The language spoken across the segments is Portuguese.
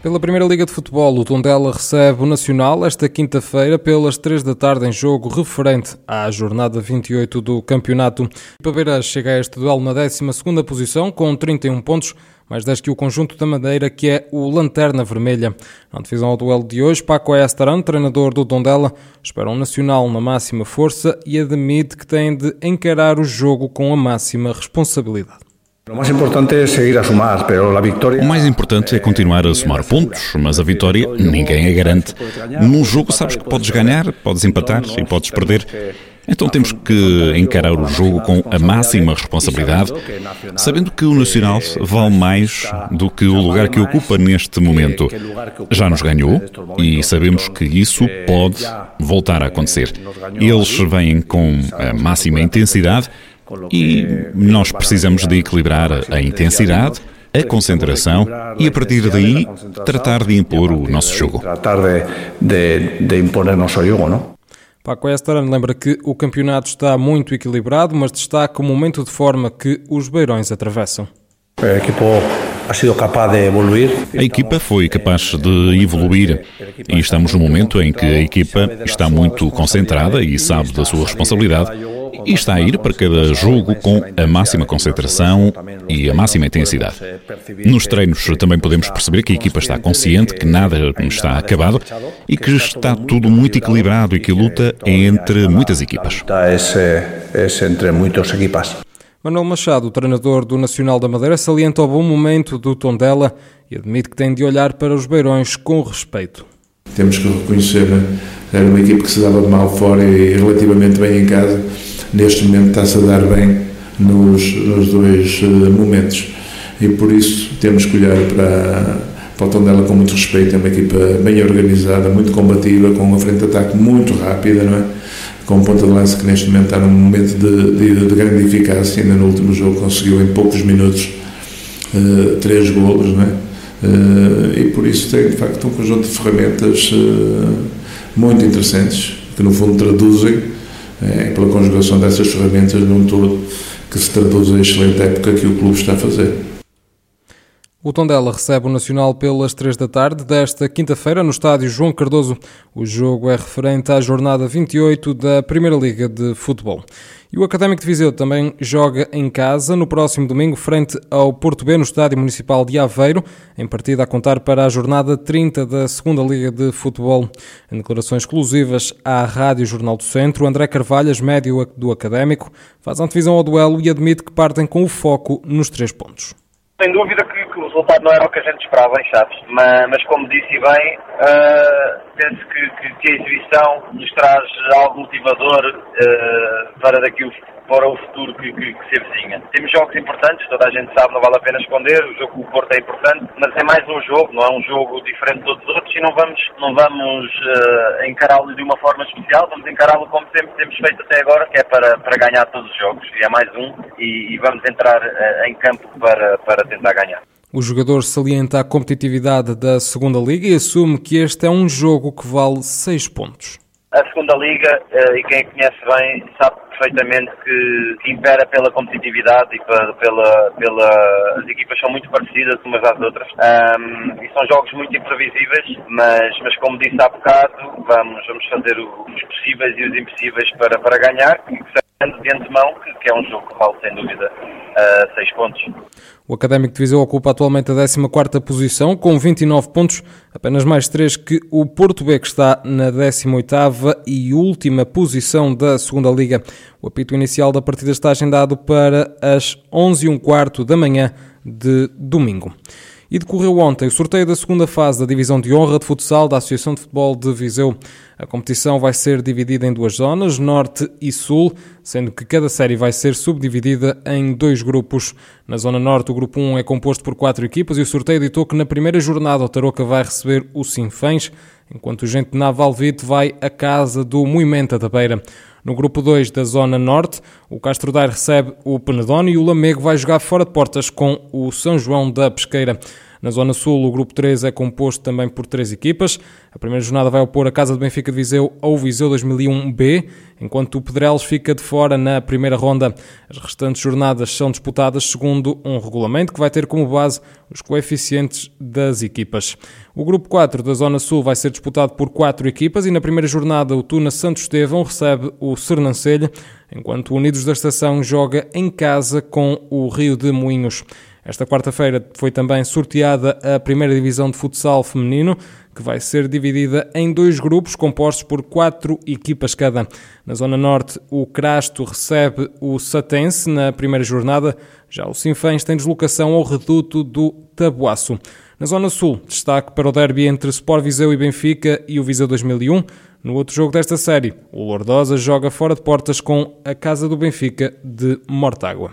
Pela Primeira Liga de Futebol, o Tondela recebe o Nacional esta quinta-feira pelas 3 da tarde em jogo referente à jornada 28 do campeonato. Paveira chega a este duelo na 12 posição com 31 pontos, mais 10 que o conjunto da Madeira, que é o Lanterna Vermelha. Na divisão ao duelo de hoje, Paco Estaran, treinador do Tondela, espera um Nacional na máxima força e admite que tem de encarar o jogo com a máxima responsabilidade. O mais importante é seguir a somar, a vitória. O mais importante é continuar a somar pontos, mas a vitória ninguém a garante. Num jogo sabes que podes ganhar, podes empatar e podes perder. Então temos que encarar o jogo com a máxima responsabilidade, sabendo que o Nacional vale mais do que o lugar que ocupa neste momento. Já nos ganhou e sabemos que isso pode voltar a acontecer. Eles vêm com a máxima intensidade e nós precisamos de equilibrar a intensidade, a concentração e, a partir daí, tratar de impor o nosso jogo. Tratar de, impor o nosso jogo, não? Paco Estaran lembra que o campeonato está muito equilibrado, mas destaca o momento de forma que os beirões atravessam. A equipa de evoluir. A equipa foi capaz de evoluir e estamos no momento em que a equipa está muito concentrada e sabe da sua responsabilidade e está a ir para cada jogo com a máxima concentração e a máxima intensidade. Nos treinos também podemos perceber que a equipa está consciente que nada está acabado e que está tudo muito equilibrado e que a luta é entre muitas equipas. Entre muitas equipas. Manuel Machado, treinador do Nacional da Madeira, salienta o bom momento do Tondela e admite que tem de olhar para os beirões com respeito. Temos que reconhecer, era uma equipe que se dava de mal fora e relativamente bem em casa neste momento está-se a dar bem nos, nos dois uh, momentos. E por isso temos que olhar para, para o Tondela com muito respeito. É uma equipa bem organizada, muito combativa, com uma frente de ataque muito rápida, não é? com um ponta de lança que neste momento está num momento de, de, de grande eficácia. Ainda no último jogo conseguiu em poucos minutos uh, três golos, não é? Uh, e por isso tem de facto um conjunto de ferramentas uh, muito interessantes que no fundo traduzem é pela conjugação dessas ferramentas num todo que se traduz a excelente época que o clube está a fazer. O Tondela recebe o Nacional pelas 3 da tarde desta quinta-feira no estádio João Cardoso. O jogo é referente à jornada 28 da Primeira Liga de Futebol. E o Académico de Viseu também joga em casa no próximo domingo frente ao Porto B no estádio municipal de Aveiro, em partida a contar para a jornada 30 da Segunda Liga de Futebol. Em declarações exclusivas à Rádio Jornal do Centro, André Carvalhas, médio do Académico, faz antevisão ao duelo e admite que partem com o foco nos três pontos. Sem dúvida que, resultado não era o que a gente esperava em Chaves, mas, mas como disse bem, uh, penso que, que, que, a exibição nos traz algo motivador uh, para daqui para o futuro que, que, que, se avizinha. Temos jogos importantes, toda a gente sabe, não vale a pena esconder, o jogo com o Porto é importante, mas é mais um jogo, não é um jogo diferente de todos os outros e não vamos, não vamos uh, encará-lo de uma forma especial, vamos encará-lo como sempre temos feito até agora, que é para, para ganhar todos os jogos, e é mais um, e, e vamos entrar uh, em campo para, para tentar ganhar. O jogador salienta a competitividade da segunda liga e assume que este é um jogo que vale 6 pontos. A segunda liga, eh, e quem conhece bem, sabe perfeitamente que impera pela competitividade e pela, pela, as equipas são muito parecidas umas às outras. Um, e são jogos muito imprevisíveis, mas, mas como disse há bocado, vamos, vamos fazer os possíveis e os impossíveis para, para ganhar, e sabendo de antemão que, que é um jogo que vale sem dúvida uh, pontos. O Académico de Viseu ocupa atualmente a 14ª posição com 29 pontos, apenas mais 3 que o Porto B que está na 18ª e última posição da segunda Liga. O apito inicial da partida está agendado para as 11h15 da manhã de domingo. E decorreu ontem o sorteio da segunda fase da Divisão de Honra de Futsal da Associação de Futebol de Viseu. A competição vai ser dividida em duas zonas, Norte e Sul, sendo que cada série vai ser subdividida em dois grupos. Na Zona Norte, o Grupo 1 é composto por quatro equipas e o sorteio ditou que na primeira jornada o Tarouca vai receber o Sinfãs, enquanto o Gente Navalvite vai à casa do Moimenta da Beira. No grupo 2 da Zona Norte, O Castro Daire recebe o Penedone e o Lamego vai jogar fora de portas com o São João da Pesqueira. Na Zona Sul, o grupo 3 é composto também por três equipas. A primeira jornada vai opor a Casa do Benfica de Viseu ao Viseu 2001B, enquanto o Pedrelos fica de fora na primeira ronda. As restantes jornadas são disputadas segundo um regulamento que vai ter como base os coeficientes das equipas. O grupo 4 da Zona Sul vai ser disputado por quatro equipas e na primeira jornada o Tuna Santo Estevão recebe o Sernancelha, enquanto o Unidos da Estação joga em casa com o Rio de Moinhos. Esta quarta-feira foi também sorteada a primeira divisão de futsal feminino, que vai ser dividida em dois grupos compostos por quatro equipas cada. Na Zona Norte, o Crasto recebe o Satense na primeira jornada, já o Sinfãs tem deslocação ao reduto do Tabuaço. Na Zona Sul, destaque para o derby entre Sport Viseu e Benfica e o Viseu 2001. No outro jogo desta série, o Lordosa joga fora de portas com a Casa do Benfica de Mortágua.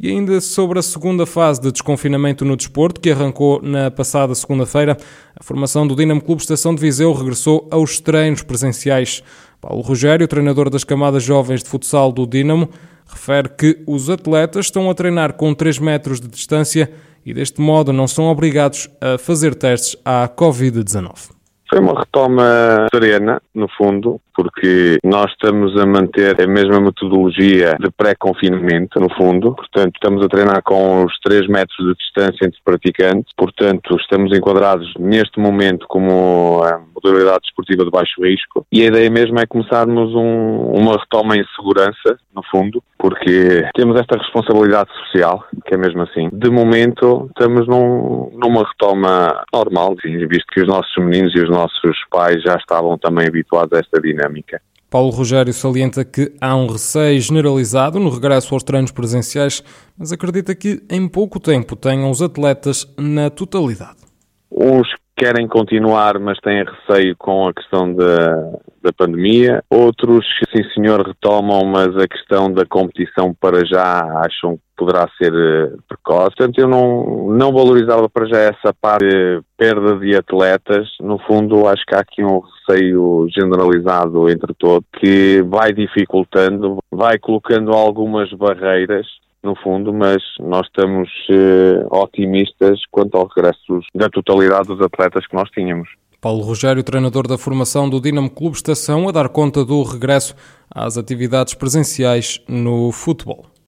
E ainda sobre a segunda fase de desconfinamento no desporto, que arrancou na passada segunda-feira, a formação do Dinamo Clube Estação de Viseu regressou aos treinos presenciais. Paulo Rogério, treinador das camadas jovens de futsal do Dinamo, refere que os atletas estão a treinar com 3 metros de distância e deste modo não são obrigados a fazer testes à Covid-19. Foi uma retoma serena, no fundo, porque nós estamos a manter a mesma metodologia de pré-confinamento, no fundo. Portanto, estamos a treinar com os 3 metros de distância entre praticantes. Portanto, estamos enquadrados neste momento como a modalidade desportiva de baixo risco. E a ideia mesmo é começarmos um, uma retoma em segurança, no fundo, porque temos esta responsabilidade social, que é mesmo assim. De momento, estamos num, numa retoma normal, visto que os nossos meninos e os nossos pais já estavam também habituados a esta dinâmica. Paulo Rogério salienta que há um receio generalizado no regresso aos treinos presenciais, mas acredita que em pouco tempo tenham os atletas na totalidade. Uns querem continuar, mas têm receio com a questão da, da pandemia. Outros, sim senhor, retomam, mas a questão da competição para já acham que poderá ser eh, precoce. Portanto, eu não, não valorizava para já essa parte de perda de atletas. No fundo, acho que há aqui um receio generalizado entre todos que vai dificultando, vai colocando algumas barreiras no fundo, mas nós estamos uh, otimistas quanto ao regresso da totalidade dos atletas que nós tínhamos. Paulo Rogério, treinador da formação do Dinamo Clube Estação, a dar conta do regresso às atividades presenciais no futebol.